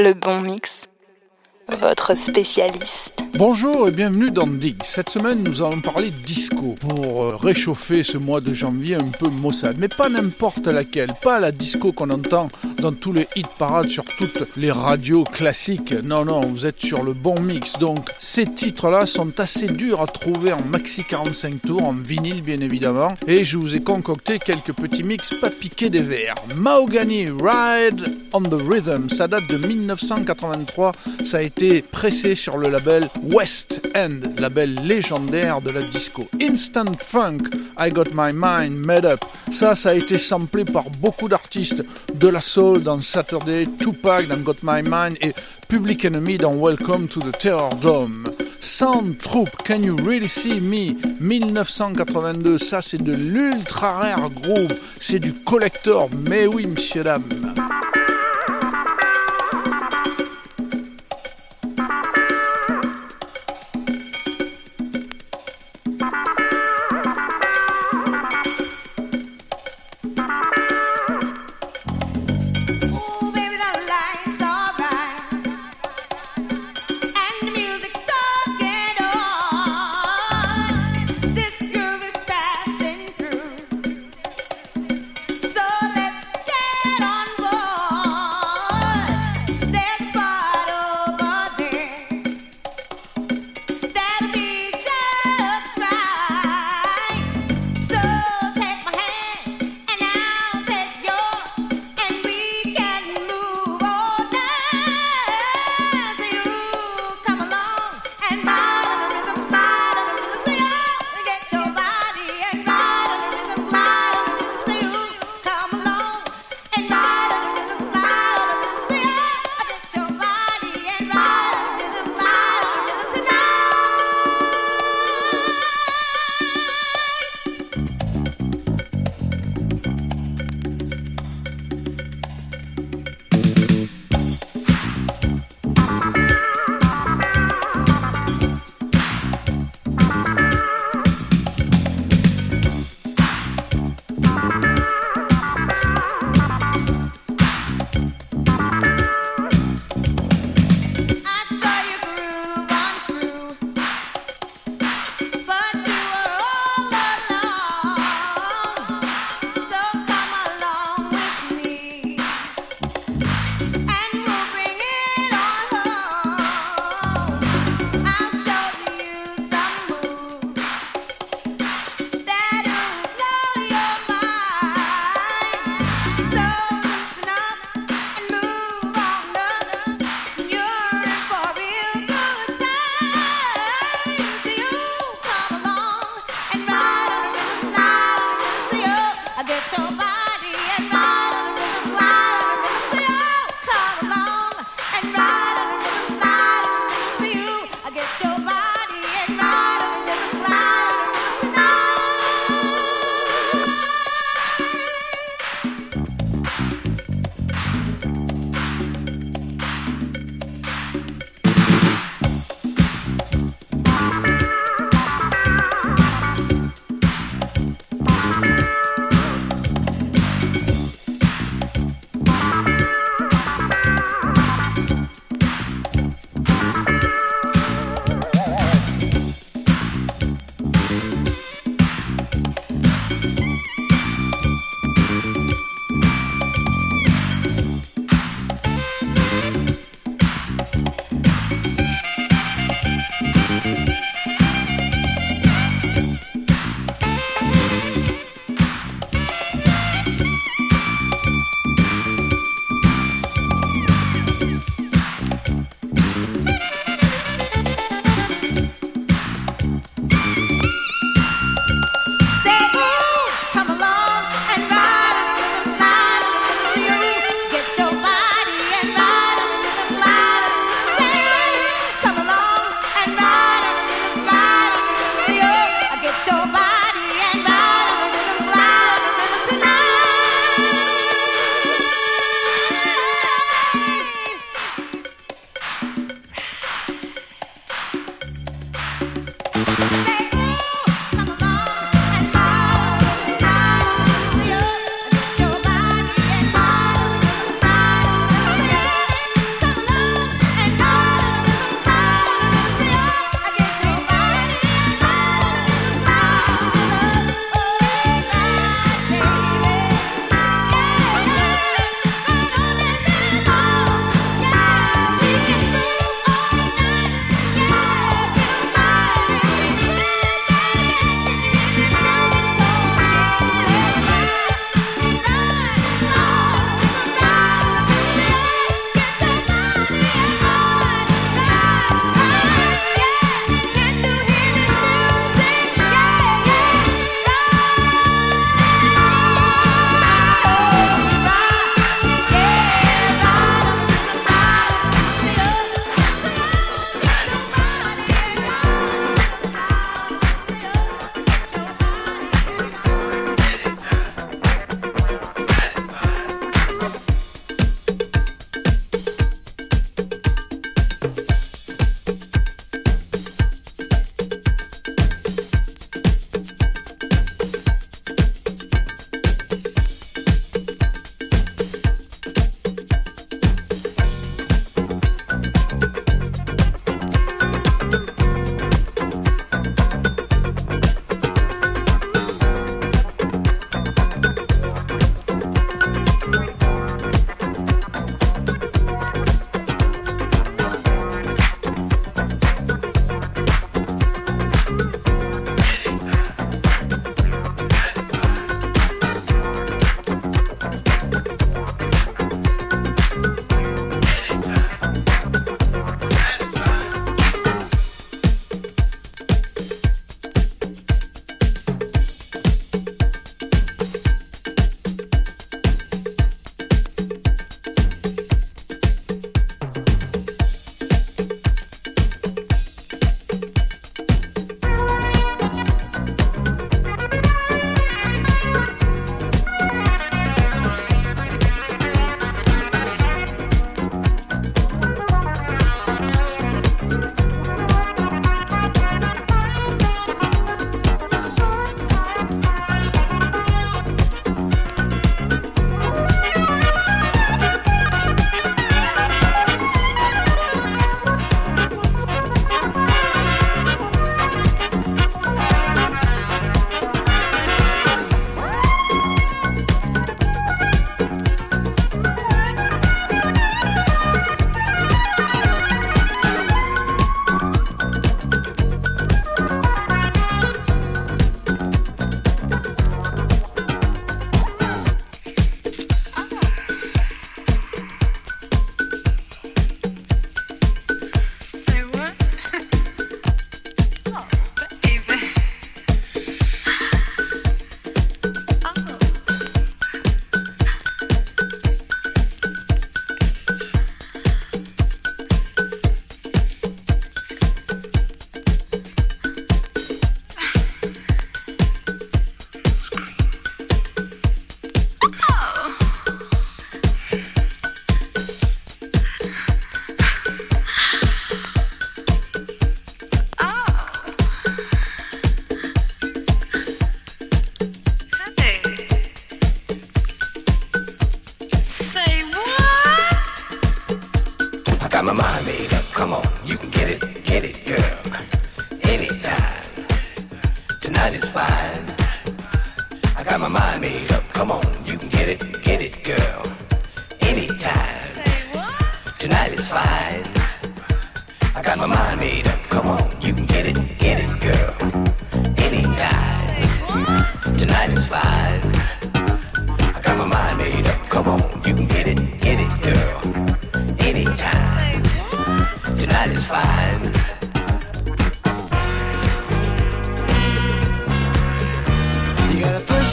Le bon mix, votre spécialiste. Bonjour et bienvenue dans Dig. Cette semaine, nous allons parler disco pour euh, réchauffer ce mois de janvier un peu maussade, mais pas n'importe laquelle, pas la disco qu'on entend dans tous les hit parades sur toutes les radios classiques. Non, non, vous êtes sur le bon mix. Donc, ces titres-là sont assez durs à trouver en maxi 45 tours, en vinyle bien évidemment, et je vous ai concocté quelques petits mix pas piqués des verres. Mahogany Ride on the Rhythm, ça date de 1983, ça a été pressé sur le label West End, label légendaire de la disco. Instant Funk, I Got My Mind Made Up. Ça, ça a été samplé par beaucoup d'artistes de la soul dans Saturday, Tupac dans Got My Mind et Public Enemy dans Welcome to the Terror Dome. Sound Troop, Can You Really See Me? 1982, ça c'est de l'ultra rare groove, c'est du collector, mais oui, monsieur, dame.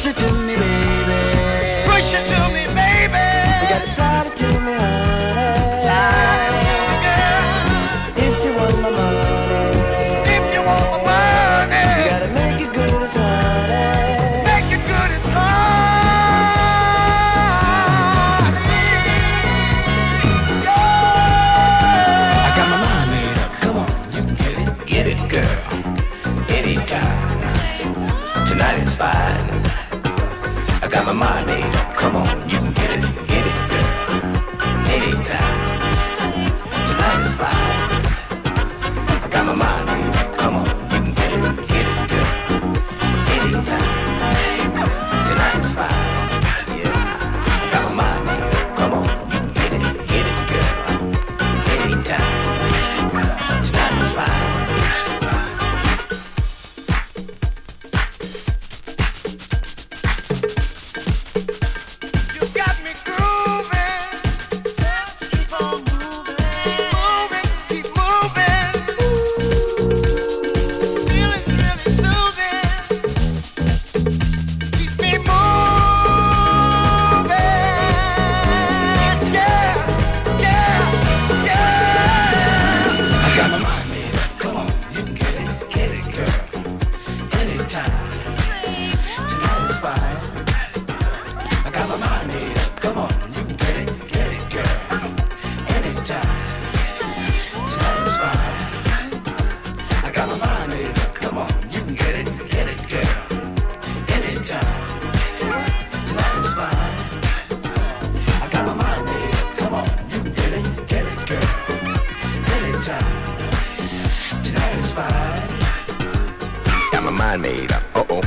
sitting time. Tonight is. Got my mind made up. Uh oh.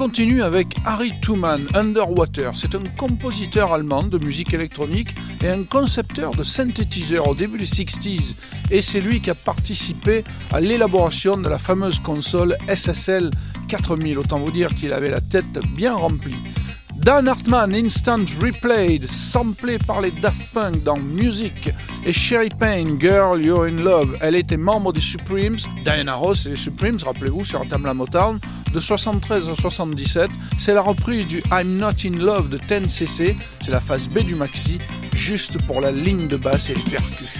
Continue avec Harry Tuman, Underwater. C'est un compositeur allemand de musique électronique et un concepteur de synthétiseurs au début des 60s. Et c'est lui qui a participé à l'élaboration de la fameuse console SSL 4000. Autant vous dire qu'il avait la tête bien remplie. Dan Hartman, Instant Replayed, samplé par les Daft Punk dans Music, et Sherry Payne, Girl, You're in Love. Elle était membre des Supremes, Diana Ross et les Supremes, rappelez-vous, sur Tam La Motown, de 73 à 77. C'est la reprise du I'm Not in Love de 10cc, c'est la phase B du maxi, juste pour la ligne de basse et les percus.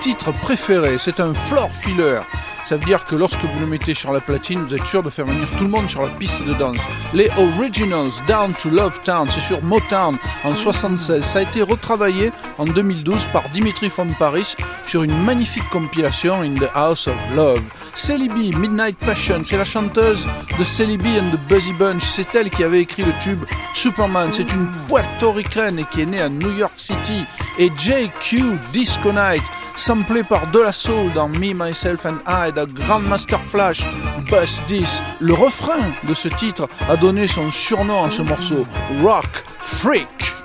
Titres préférés, c'est un floor filler. Ça veut dire que lorsque vous le mettez sur la platine, vous êtes sûr de faire venir tout le monde sur la piste de danse. Les Originals, Down to Love Town, c'est sur Motown en 76. Ça a été retravaillé en 2012 par Dimitri von Paris sur une magnifique compilation In the House of Love. Célie Midnight Passion, c'est la chanteuse de Célie and the Buzzy Bunch. C'est elle qui avait écrit le tube Superman. C'est une puertoricaine et qui est née à New York City. Et JQ Disco Night, samplé par De La dans Me, Myself and I, The Grandmaster Flash, Buzz 10. Le refrain de ce titre a donné son surnom à ce morceau, Rock Freak.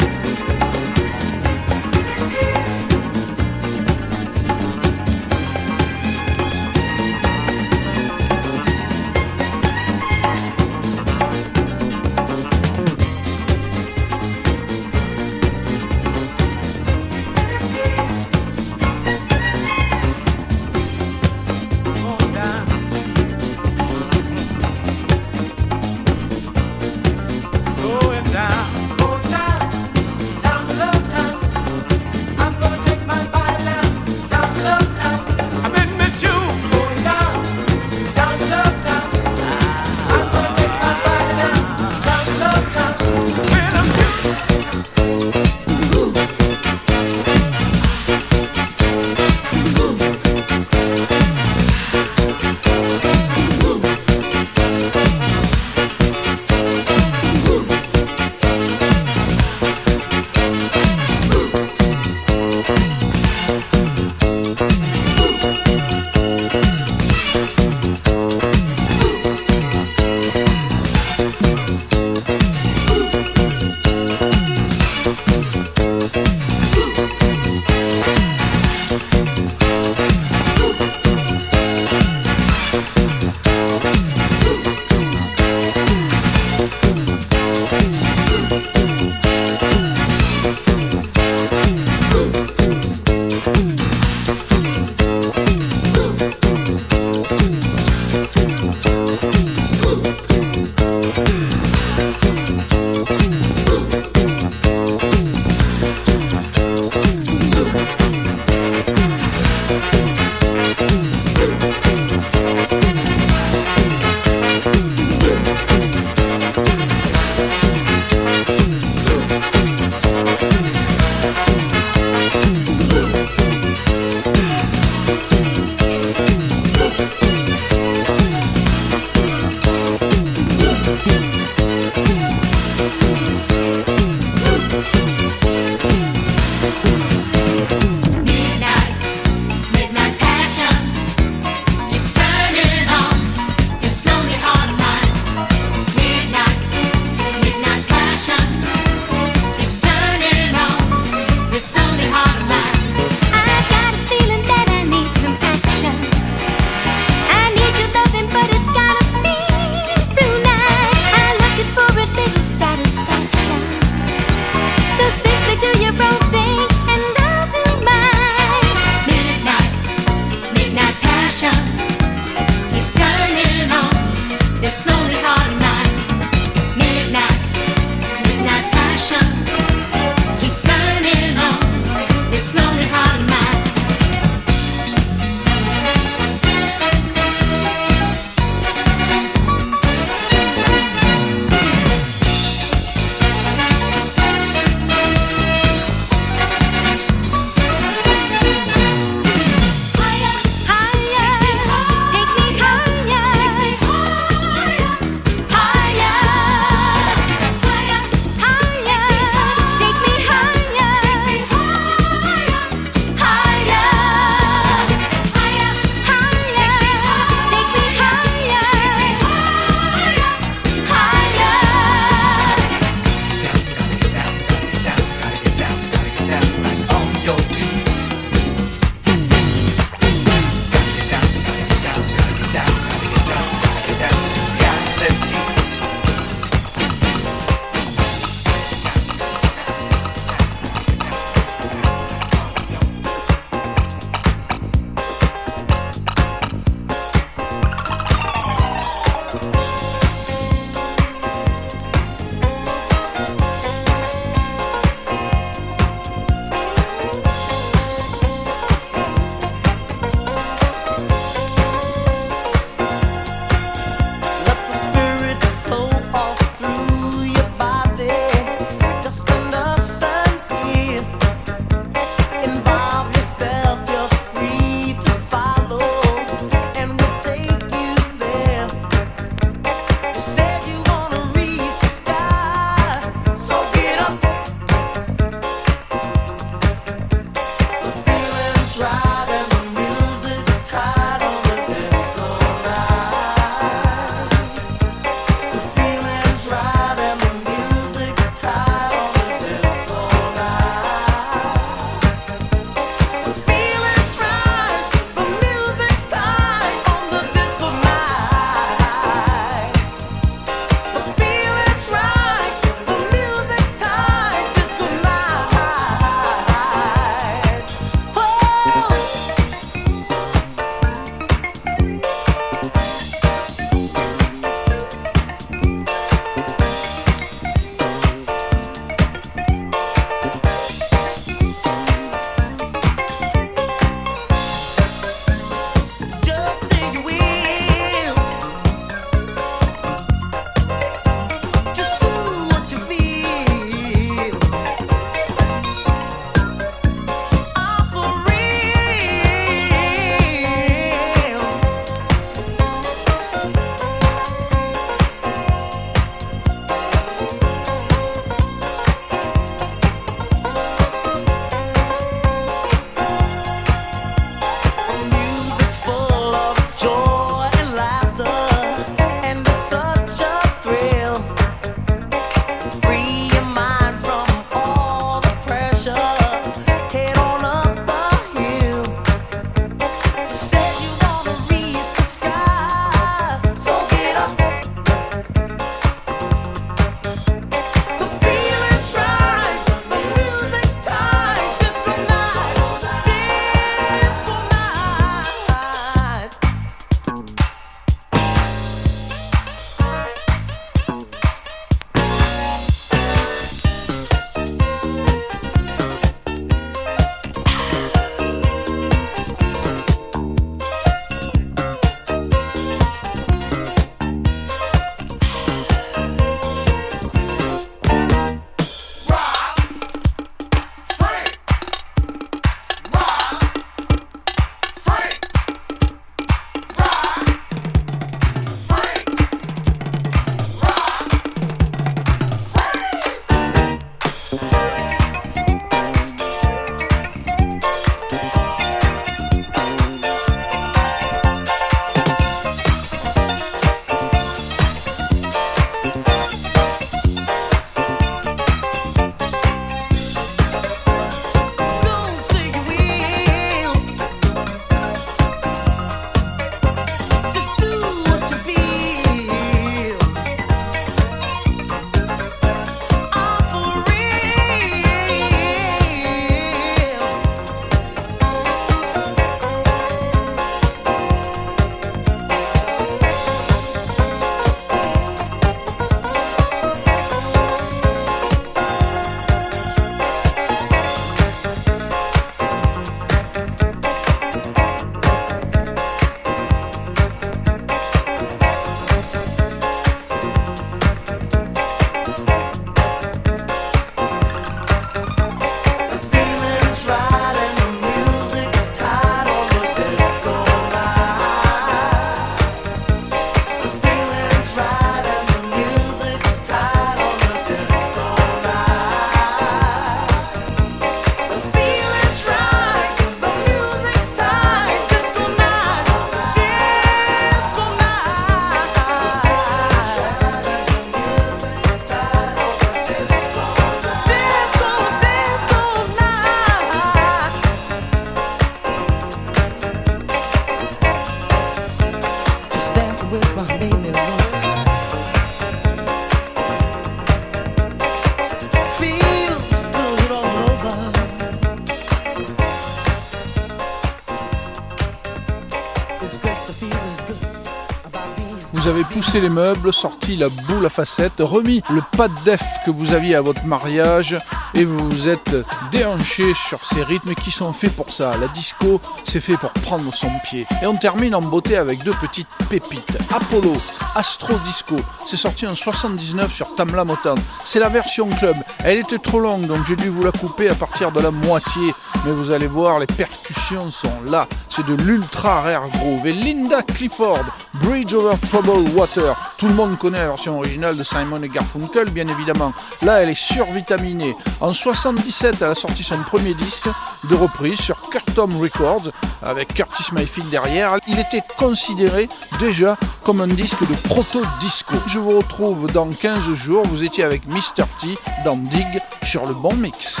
Avez poussé les meubles, sorti la boule à facettes, remis le pas de def que vous aviez à votre mariage et vous vous êtes déhanché sur ces rythmes qui sont faits pour ça. La disco, c'est fait pour prendre son pied. Et on termine en beauté avec deux petites pépites. Apollo, Astro Disco, c'est sorti en 79 sur Tamla Motown. C'est la version club. Elle était trop longue, donc j'ai dû vous la couper à partir de la moitié. Mais vous allez voir, les percussions sont là. C'est de l'ultra rare groove. Et Linda Clifford, Bridge Over Troubled Water. Tout le monde connaît la version originale de Simon et Garfunkel, bien évidemment. Là, elle est survitaminée. En 77, elle a sorti son premier disque de reprise sur Curtom Records, avec Curtis Mayfield derrière. Il était considéré déjà comme un disque de proto-disco. Je vous retrouve dans 15 jours. Vous étiez avec Mr. T dans Dig sur le bon mix.